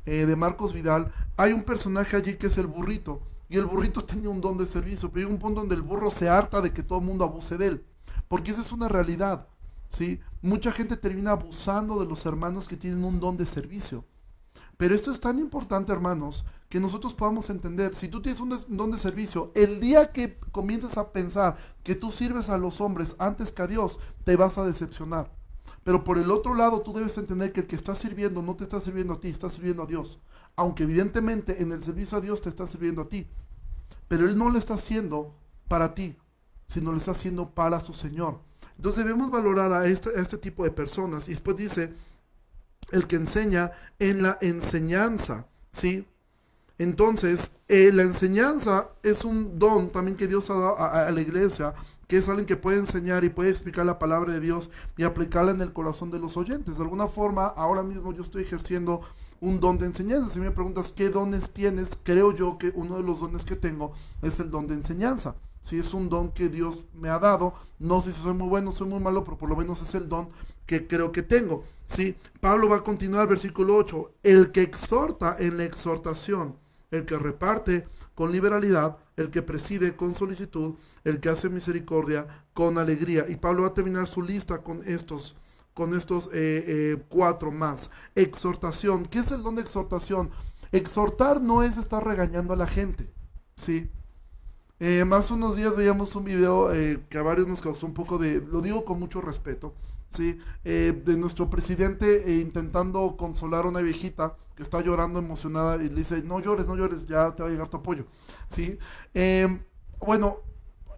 A: eh, de Marcos Vidal, hay un personaje allí que es el burrito. Y el burrito [laughs] tenía un don de servicio, pero hay un punto donde el burro se harta de que todo el mundo abuse de él. Porque esa es una realidad. ¿sí? Mucha gente termina abusando de los hermanos que tienen un don de servicio. Pero esto es tan importante, hermanos, que nosotros podamos entender, si tú tienes un don de servicio, el día que comiences a pensar que tú sirves a los hombres antes que a Dios, te vas a decepcionar. Pero por el otro lado, tú debes entender que el que está sirviendo no te está sirviendo a ti, está sirviendo a Dios. Aunque evidentemente en el servicio a Dios te está sirviendo a ti. Pero Él no lo está haciendo para ti, sino lo está haciendo para su Señor. Entonces debemos valorar a este, a este tipo de personas. Y después dice, el que enseña en la enseñanza, ¿sí? Entonces, eh, la enseñanza es un don también que Dios ha dado a, la iglesia, que es alguien que puede enseñar y puede explicar la palabra de Dios y aplicarla en el corazón de los oyentes. De alguna forma, ahora mismo yo estoy ejerciendo un don de enseñanza. Si me preguntas qué dones tienes, creo yo que uno de los dones que tengo es el don de enseñanza. Si es un don que Dios me ha dado, no sé si soy muy bueno, soy muy malo, pero por lo menos es el don que creo que tengo. ¿Sí? Pablo va a continuar, versículo 8, el que exhorta en la exhortación, el que reparte con liberalidad, el que preside con solicitud, el que hace misericordia con alegría. Y Pablo va a terminar su lista con estos, con estos eh, eh, cuatro más. Exhortación, ¿qué es el don de exhortación? Exhortar no es estar regañando a la gente, ¿sí? Eh, más unos días veíamos un video que a varios nos causó un poco de, lo digo con mucho respeto, Eh, de nuestro presidente intentando consolar a una viejita que está llorando emocionada y le dice, no llores, no llores, ya te va a llegar tu apoyo. ¿sí? bueno,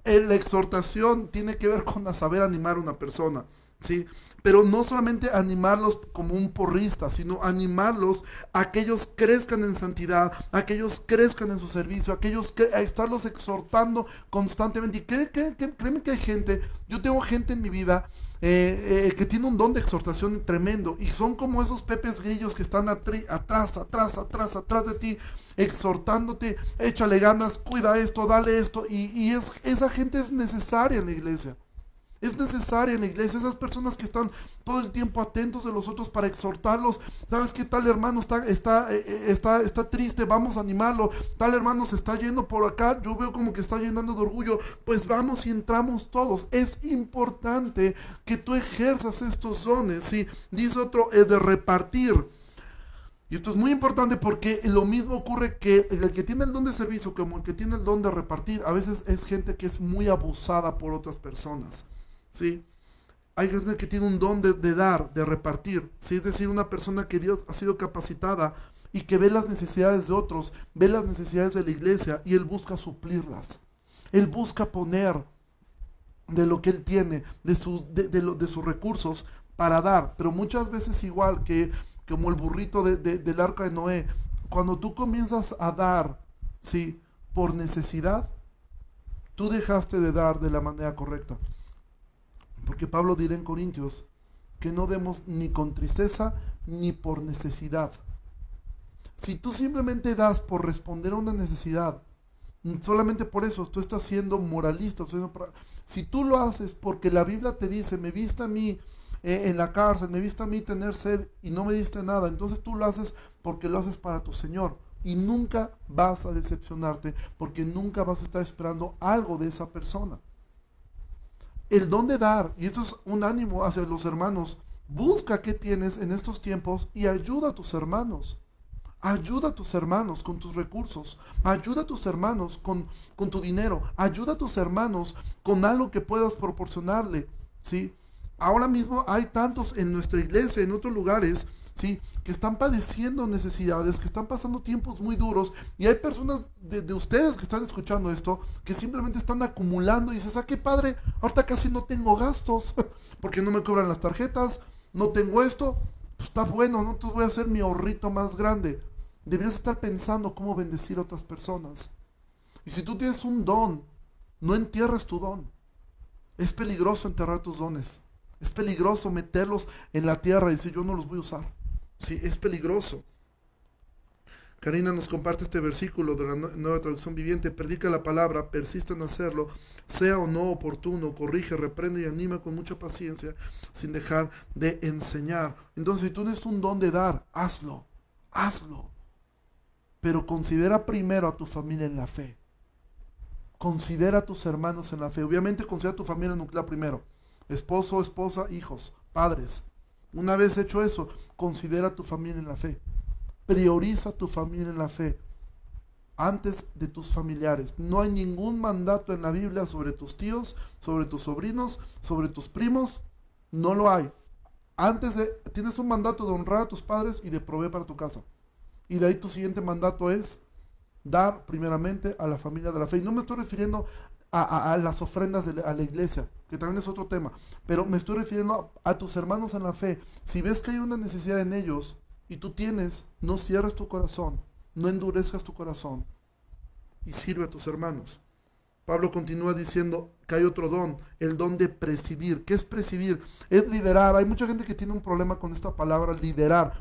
A: la exhortación tiene que ver con saber animar a una persona. ¿Sí? Pero no solamente animarlos como un porrista, sino animarlos a que ellos crezcan en santidad, a que ellos crezcan en su servicio, a que ellos a estarlos exhortando constantemente. Y créeme que hay gente, yo tengo gente en mi vida eh, eh, que tiene un don de exhortación tremendo y son como esos pepes grillos que están atrás, atrás, atrás, atrás de ti, exhortándote, échale ganas, cuida esto, dale esto. Y, y es, esa gente es necesaria en la iglesia. Es necesaria en la iglesia, esas personas que están todo el tiempo atentos de los otros para exhortarlos. ¿Sabes qué tal hermano está, está, eh, eh, está, está triste? Vamos a animarlo. Tal hermano se está yendo por acá. Yo veo como que está llenando de orgullo. Pues vamos y entramos todos. Es importante que tú ejerzas estos dones. ¿sí? Dice otro, es de repartir. Y esto es muy importante porque lo mismo ocurre que el que tiene el don de servicio como el que tiene el don de repartir, a veces es gente que es muy abusada por otras personas. ¿Sí? Hay gente que tiene un don de, dar, de repartir, ¿sí? Es decir, una persona que Dios ha sido capacitada y que ve las necesidades de otros, ve las necesidades de la iglesia y él busca suplirlas. Él busca poner de lo que él tiene, de sus, de, de sus recursos para dar. Pero muchas veces igual que como el burrito del arca de Noé, cuando tú comienzas a dar, ¿sí? Por necesidad, tú dejaste de dar de la manera correcta. Porque Pablo dirá en Corintios que no demos ni con tristeza ni por necesidad. Si tú simplemente das por responder a una necesidad, solamente por eso tú estás siendo moralista. Si tú lo haces porque la Biblia te dice, me viste a mí eh, en la cárcel, me viste a mí tener sed y no me diste nada, entonces tú lo haces porque lo haces para tu Señor. Y nunca vas a decepcionarte porque nunca vas a estar esperando algo de esa persona el don de dar, y esto es un ánimo hacia los hermanos, busca qué tienes en estos tiempos y ayuda a tus hermanos. Ayuda a tus hermanos con tus recursos. Ayuda a tus hermanos con, con tu dinero. Ayuda a tus hermanos con algo que puedas proporcionarle. ¿sí? Ahora mismo hay tantos en nuestra iglesia, en otros lugares, ¿sí? que están padeciendo necesidades, que están pasando tiempos muy duros, y hay personas de, ustedes que están escuchando esto, que simplemente están acumulando y dices, ah, qué padre, ahorita casi no tengo gastos, [laughs] porque no me cobran las tarjetas, no tengo esto, pues está bueno, ¿no? Entonces voy a hacer mi ahorrito más grande. Deberías estar pensando cómo bendecir a otras personas. Y si tú tienes un don, no entierres tu don. Es peligroso enterrar tus dones. Es peligroso meterlos en la tierra y decir yo no los voy a usar. Sí, es peligroso. Karina nos comparte este versículo de la nueva traducción viviente. Predica la palabra, persiste en hacerlo, sea o no oportuno, corrige, reprende y anima con mucha paciencia, sin dejar de enseñar. Entonces, si tú tienes un don de dar, hazlo, hazlo. Pero considera primero a tu familia en la fe. Considera a tus hermanos en la fe. Obviamente, considera a tu familia nuclear primero. Esposo, esposa, hijos, padres. Una vez hecho eso, considera tu familia en la fe. Prioriza tu familia en la fe antes de tus familiares. No hay ningún mandato en la Biblia sobre tus tíos, sobre tus sobrinos, sobre tus primos. No lo hay. Antes de, tienes un mandato de honrar a tus padres y de proveer para tu casa. Y de ahí tu siguiente mandato es dar primeramente a la familia de la fe. Y no me estoy refiriendo a, las ofrendas a la iglesia, que también es otro tema, pero me estoy refiriendo a, tus hermanos en la fe. Si ves que hay una necesidad en ellos y tú tienes, no cierres tu corazón, no endurezcas tu corazón y sirve a tus hermanos. Pablo continúa diciendo que hay otro don, el don de presidir. ¿Qué es presidir? Es liderar. Hay mucha gente que tiene un problema con esta palabra, liderar.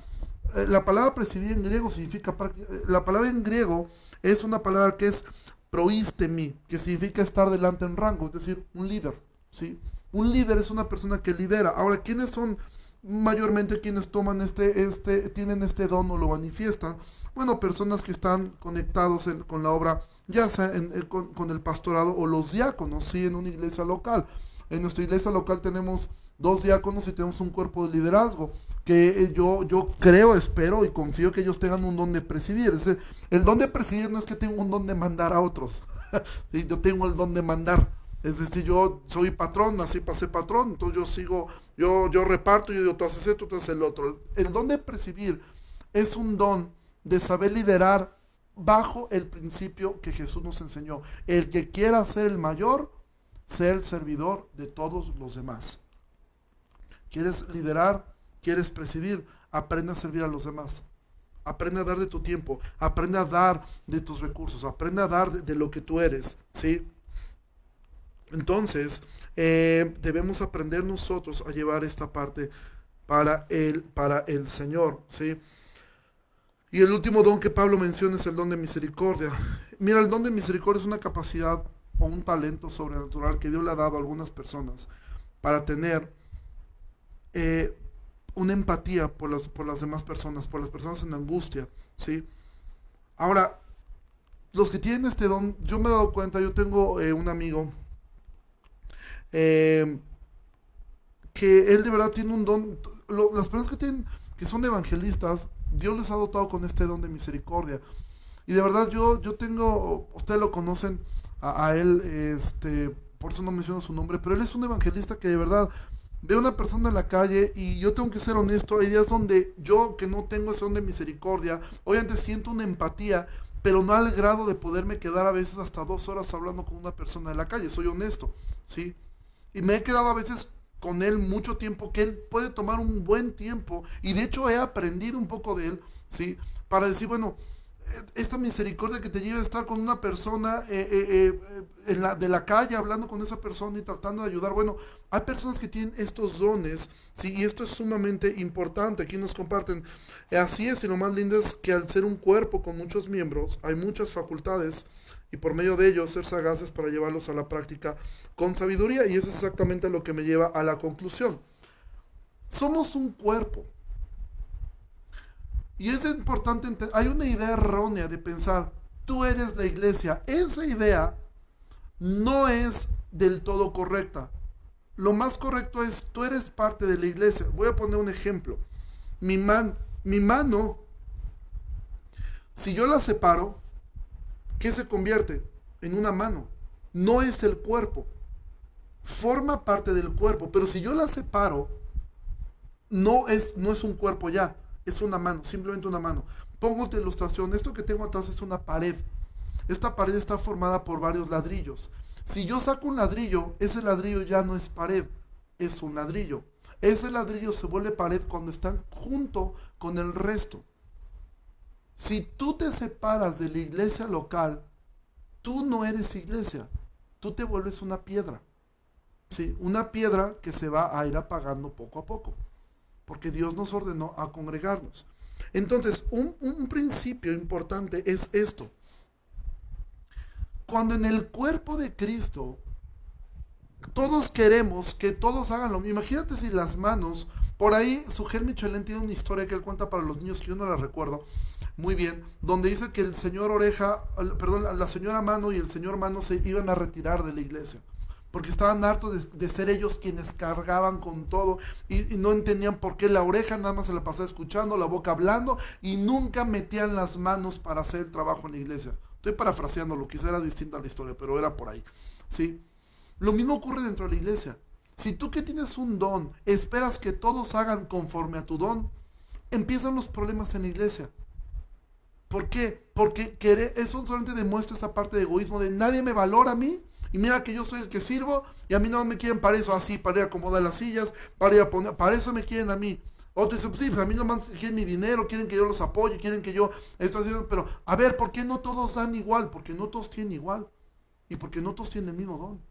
A: Eh, la palabra presidir en griego significa, eh, la palabra en griego es una palabra que es proístemi, que significa estar delante en rango, es decir, un líder, ¿sí? Un líder es una persona que lidera. Ahora, ¿quiénes son mayormente quienes toman este, este, tienen este don o lo manifiestan? Bueno, personas que están conectados con la obra, ya sea con, el pastorado o los diáconos, ¿sí? En una iglesia local. en nuestra iglesia local tenemos dos diáconos y tenemos un cuerpo de liderazgo que eh, yo, yo creo, espero y confío que ellos tengan un don de presidir. el don de presidir no es que tenga un don de mandar a otros, [laughs] yo tengo el don de mandar. Es decir, yo soy patrón, así pasé patrón, entonces yo sigo, yo, yo reparto, yo digo, tú haces esto, tú haces el otro. El don de presidir es un don de saber liderar bajo el principio que Jesús nos enseñó. El que quiera ser el mayor, sea el servidor de todos los demás. ¿Quieres liderar? ¿Quieres presidir? Aprende a servir a los demás. Aprende a dar de tu tiempo. Aprende a dar de tus recursos. Aprende a dar de, lo que tú eres. ¿sí? Entonces, eh, debemos aprender nosotros a llevar esta parte para el, para el Señor. ¿sí? Y el último don que Pablo menciona es el don de misericordia. Mira, el don de misericordia es una capacidad o un talento sobrenatural que Dios le ha dado a algunas personas para tener eh, una empatía por las, por las demás personas, por las personas en angustia, ¿sí? Ahora, los que tienen este don, yo me he dado cuenta, yo tengo eh, un amigo eh, que él de verdad tiene un don, las personas que tienen, que son evangelistas, Dios les ha dotado con este don de misericordia. Y de verdad yo, yo tengo, ustedes lo conocen a, él, este, por eso no menciono su nombre, pero él es un evangelista que de verdad a una persona en la calle y yo tengo que ser honesto, hay días donde yo que no tengo ese don de misericordia, obviamente siento una empatía, pero no al grado de poderme quedar a veces hasta dos horas hablando con una persona en la calle, soy honesto, ¿sí? Y me he quedado a veces con él mucho tiempo, que él puede tomar un buen tiempo, y de hecho he aprendido un poco de él, ¿sí? Para decir, bueno, esta misericordia que te lleva a estar con una persona eh, eh, eh, en la, de la calle, hablando con esa persona y tratando de ayudar. Bueno, hay personas que tienen estos dones, ¿sí? y esto es sumamente importante. Aquí nos comparten. Así es, y lo más lindo es que al ser un cuerpo con muchos miembros, hay muchas facultades y por medio de ellos ser sagaces para llevarlos a la práctica con sabiduría. Y eso es exactamente lo que me lleva a la conclusión. Somos un cuerpo. Y es importante, hay una idea errónea de pensar, tú eres la iglesia. Esa idea no es del todo correcta. Lo más correcto es, tú eres parte de la iglesia. Voy a poner un ejemplo. Mi, man, mi mano, si yo la separo, ¿qué se convierte? En una mano. No es el cuerpo. Forma parte del cuerpo, pero si yo la separo, no es, no es un cuerpo ya es una mano, simplemente una mano. Pongo otra ilustración. Esto que tengo atrás es una pared. Esta pared está formada por varios ladrillos. Si yo saco un ladrillo, ese ladrillo ya no es pared, es un ladrillo. Ese ladrillo se vuelve pared cuando están junto con el resto. Si tú te separas de la iglesia local, tú no eres iglesia, tú te vuelves una piedra. ¿sí? Una piedra que se va a ir apagando poco a poco porque Dios nos ordenó a congregarnos. Entonces, un, principio importante es esto. Cuando en el cuerpo de Cristo todos queremos que todos hagan lo mismo. Imagínate si las manos, por ahí Sujel Michelén tiene una historia que él cuenta para los niños que yo no la recuerdo muy bien, donde dice que el señor oreja, perdón, la señora mano y el señor mano se iban a retirar de la iglesia porque estaban hartos de, ser ellos quienes cargaban con todo y, no entendían por qué la oreja nada más se la pasaba escuchando, la boca hablando y nunca metían las manos para hacer el trabajo en la iglesia. Estoy parafraseándolo, quizá era distinta la historia, pero era por ahí. ¿sí? Lo mismo ocurre dentro de la iglesia. Si tú que tienes un don esperas que todos hagan conforme a tu don, empiezan los problemas en la iglesia. ¿Por qué? Porque eso solamente demuestra esa parte de egoísmo de nadie me valora a mí, y mira que yo soy el que sirvo y a mí no me quieren para eso así, para ir a acomodar las sillas, para ir a poner, para eso me quieren a mí. Otros dicen, sí, pues a mí no me quieren mi dinero, quieren que yo los apoye, quieren que yo esto pero a ver, ¿por qué no todos dan igual? Porque no todos tienen igual y porque no todos tienen el mismo don.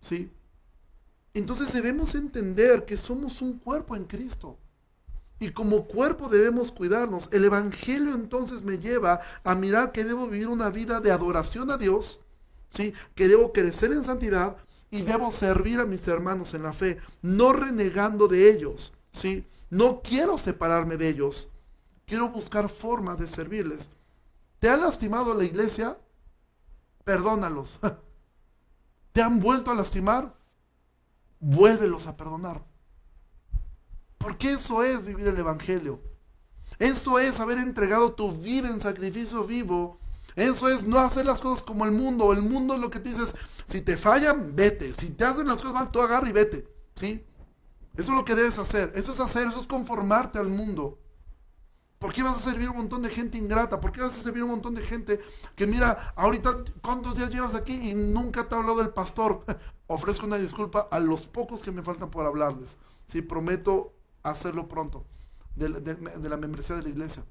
A: ¿Sí? Entonces debemos entender que somos un cuerpo en Cristo. Y como cuerpo debemos cuidarnos. El Evangelio entonces me lleva a mirar que debo vivir una vida de adoración a Dios que debo crecer en santidad y debo servir a mis hermanos en la fe, no renegando de ellos, ¿sí? No quiero separarme de ellos, quiero buscar formas de servirles. ¿Te ha lastimado la iglesia? Perdónalos. [laughs] ¿Te han vuelto a lastimar? vuélvelos a perdonar. Porque eso es vivir el Evangelio. Eso es haber entregado tu vida en sacrificio vivo. Eso es no hacer las cosas como el mundo. El mundo es lo que te dices, si te fallan, vete. Si te hacen las cosas mal, tú agarra y vete. ¿Sí? Eso es lo que debes hacer. Eso es hacer, eso es conformarte al mundo. ¿Por qué vas a servir a un montón de gente ingrata? ¿Por qué vas a servir a un montón de gente que mira, ahorita, ¿cuántos días llevas aquí y nunca te ha hablado del pastor? [laughs] Ofrezco una disculpa a los pocos que me faltan por hablarles. Sí, prometo hacerlo pronto, de, la membresía de la iglesia.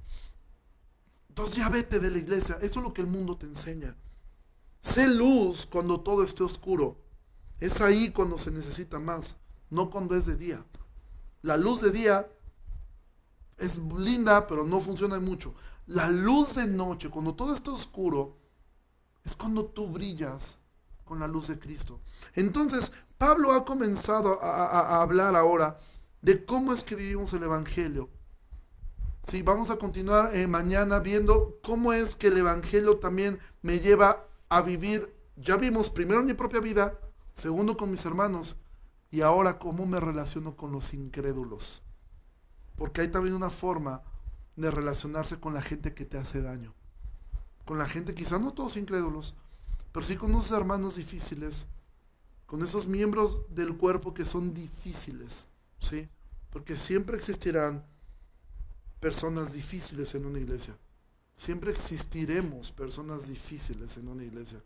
A: Entonces ya vete de la iglesia. Eso es lo que el mundo te enseña. Sé luz cuando todo esté oscuro. Es ahí cuando se necesita más, no cuando es de día. La luz de día es linda, pero no funciona mucho. La luz de noche, cuando todo está oscuro, es cuando tú brillas con la luz de Cristo. Entonces, Pablo ha comenzado a, hablar ahora de cómo es que vivimos el Evangelio. Sí, vamos a continuar eh, mañana viendo cómo es que el Evangelio también me lleva a vivir, ya vimos primero mi propia vida, segundo con mis hermanos, y ahora cómo me relaciono con los incrédulos. Porque hay también una forma de relacionarse con la gente que te hace daño. Con la gente, quizás no todos incrédulos, pero sí con unos hermanos difíciles, con esos miembros del cuerpo que son difíciles, ¿sí? Porque siempre existirán personas difíciles en una iglesia. Siempre existiremos personas difíciles en una iglesia.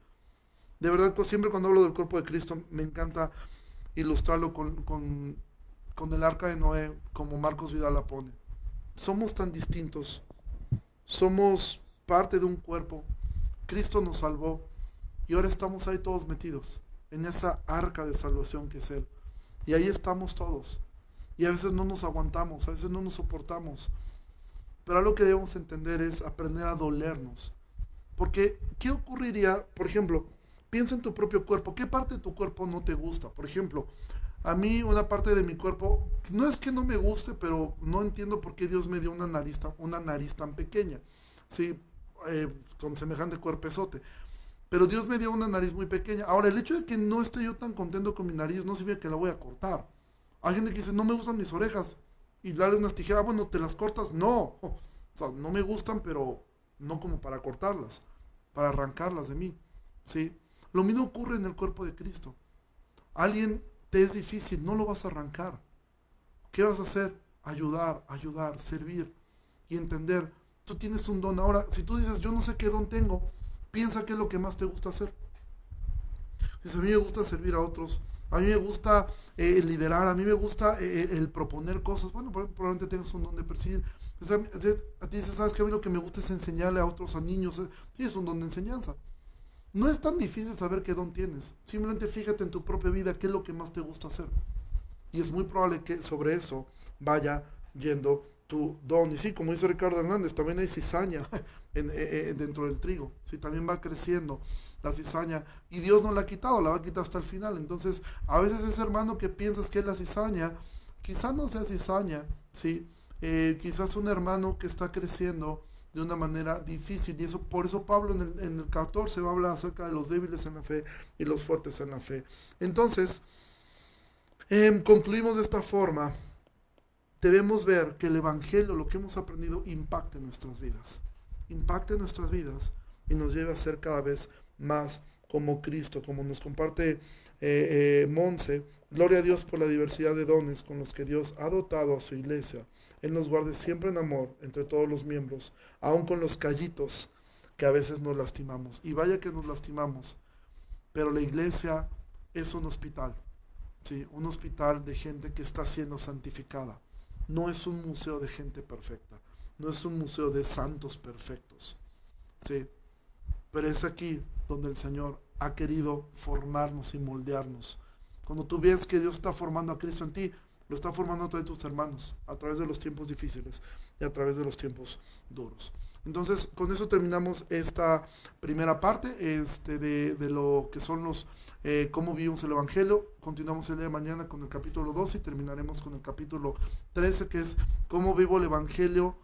A: De verdad, siempre cuando hablo del cuerpo de Cristo, me encanta ilustrarlo con, con el arca de Noé, como Marcos Vidal la pone. Somos tan distintos. Somos parte de un cuerpo. Cristo nos salvó y ahora estamos ahí todos metidos en esa arca de salvación que es Él. Y ahí estamos todos. Y a veces no nos aguantamos, a veces no nos soportamos. Pero algo que debemos entender es aprender a dolernos. Porque, ¿qué ocurriría? Por ejemplo, piensa en tu propio cuerpo. ¿Qué parte de tu cuerpo no te gusta? Por ejemplo, a mí una parte de mi cuerpo, no es que no me guste, pero no entiendo por qué Dios me dio una nariz tan, una nariz tan pequeña, ¿sí? Eh, con semejante cuerpezote. Pero Dios me dio una nariz muy pequeña. Ahora, el hecho de que no esté yo tan contento con mi nariz no significa que la voy a cortar. Hay gente que dice, no me gustan mis orejas. Y dale unas tijeras, bueno, ¿te las cortas? No. O sea, no me gustan, pero no como para cortarlas, para arrancarlas de mí. ¿sí? Lo mismo ocurre en el cuerpo de Cristo. Alguien es difícil, no lo vas a arrancar. ¿Qué vas a hacer? Ayudar, ayudar, servir y entender. Tú tienes un don. Ahora, si tú dices, yo no sé qué don tengo, piensa qué es lo que más te gusta hacer. Dice, a mí me gusta servir a otros, a mí me gusta eh, liderar, a mí me gusta eh, eh, el proponer cosas. Bueno, probablemente tengas un don de percibir. a ti dices, ¿sabes que A mí lo que me gusta es enseñarle a otros, a niños. Sí, es un don de enseñanza. No es tan difícil saber qué don tienes. Simplemente fíjate en tu propia vida qué es lo que más te gusta hacer. Y es muy probable que sobre eso vaya yendo tu don. Y sí, como dice Ricardo Hernández, también hay cizaña eh, eh, dentro del trigo. Sí, también va creciendo la cizaña. Y Dios no la ha quitado, la va a quitar hasta el final. Entonces, a veces ese hermano que piensas que es la cizaña, quizás no sea cizaña, ¿sí? Eh, quizás un hermano que está creciendo de una manera difícil. Y eso, por eso Pablo en el, en el 14 va a hablar acerca de los débiles en la fe y los fuertes en la fe. Entonces, em, concluimos de esta forma. Debemos ver que el Evangelio, lo que hemos aprendido, impacta en nuestras vidas. Impacta en nuestras vidas y nos lleva a ser cada vez más como Cristo, como nos comparte eh, eh, Monse. Gloria a Dios por la diversidad de dones con los que Dios ha dotado a su iglesia. Él nos guarde siempre en amor entre todos los miembros, aun con los callitos que a veces nos lastimamos. Y vaya que nos lastimamos, pero la iglesia es un hospital, ¿sí? un hospital de gente que está siendo santificada. No es un museo de gente perfecta, no es un museo de santos perfectos. ¿sí? Pero es aquí donde el Señor ha querido formarnos y moldearnos. Cuando tú ves que Dios está formando a Cristo en ti, lo está formando a través de tus hermanos, a través de los tiempos difíciles y a través de los tiempos duros. Entonces, con eso terminamos esta primera parte este, de, lo que son los, eh, cómo vivimos el Evangelio. Continuamos el día de mañana con el capítulo 12 y terminaremos con el capítulo 13, que es cómo vivo el Evangelio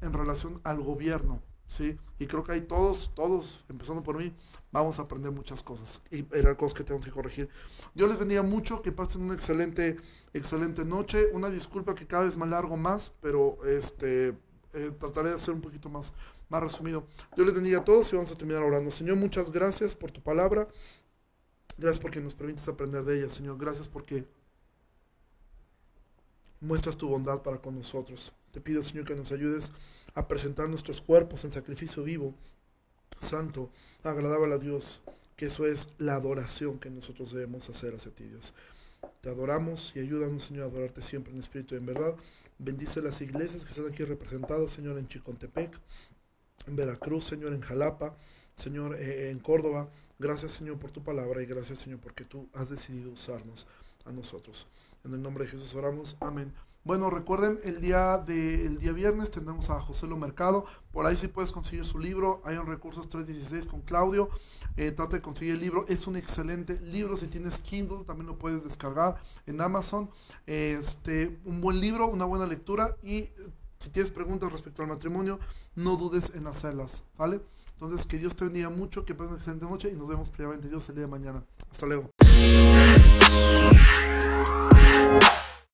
A: en relación al gobierno ¿sí? Y creo que ahí todos, todos, empezando por mí, vamos a aprender muchas cosas. Y eran cosas que tenemos que corregir. Yo les bendiga mucho, que pasen una excelente, excelente noche. Una disculpa que cada vez me largo más, pero este, eh, trataré de hacer un poquito más, más resumido. Yo les bendiga a todos y vamos a terminar orando. Señor, muchas gracias por tu palabra. Gracias porque nos permites aprender de ella, Señor. Gracias porque muestras tu bondad para con nosotros. Te pido, Señor, que nos ayudes a presentar nuestros cuerpos en sacrificio vivo, santo, agradable a Dios, que eso es la adoración que nosotros debemos hacer hacia ti, Dios. Te adoramos y ayúdanos, Señor, a adorarte siempre en espíritu y en verdad. Bendice las iglesias que están aquí representadas, Señor, en Chicontepec, en Veracruz, Señor, en Jalapa, Señor, eh, en Córdoba. Gracias, Señor, por tu palabra y gracias, Señor, porque tú has decidido usarnos a nosotros. En el nombre de Jesús oramos. Amén. Bueno, recuerden, el día, de, el día viernes tendremos a José Lo Mercado. Por ahí sí puedes conseguir su libro. Hay un Recursos 316 con Claudio. Eh, trata de conseguir el libro. Es un excelente libro. Si tienes Kindle, también lo puedes descargar en Amazon. Este, un buen libro, una buena lectura. Y eh, si tienes preguntas respecto al matrimonio, no dudes en hacerlas. ¿Vale? Entonces, que Dios te bendiga mucho, que pases una excelente noche y nos vemos previamente Dios el día de mañana. Hasta luego.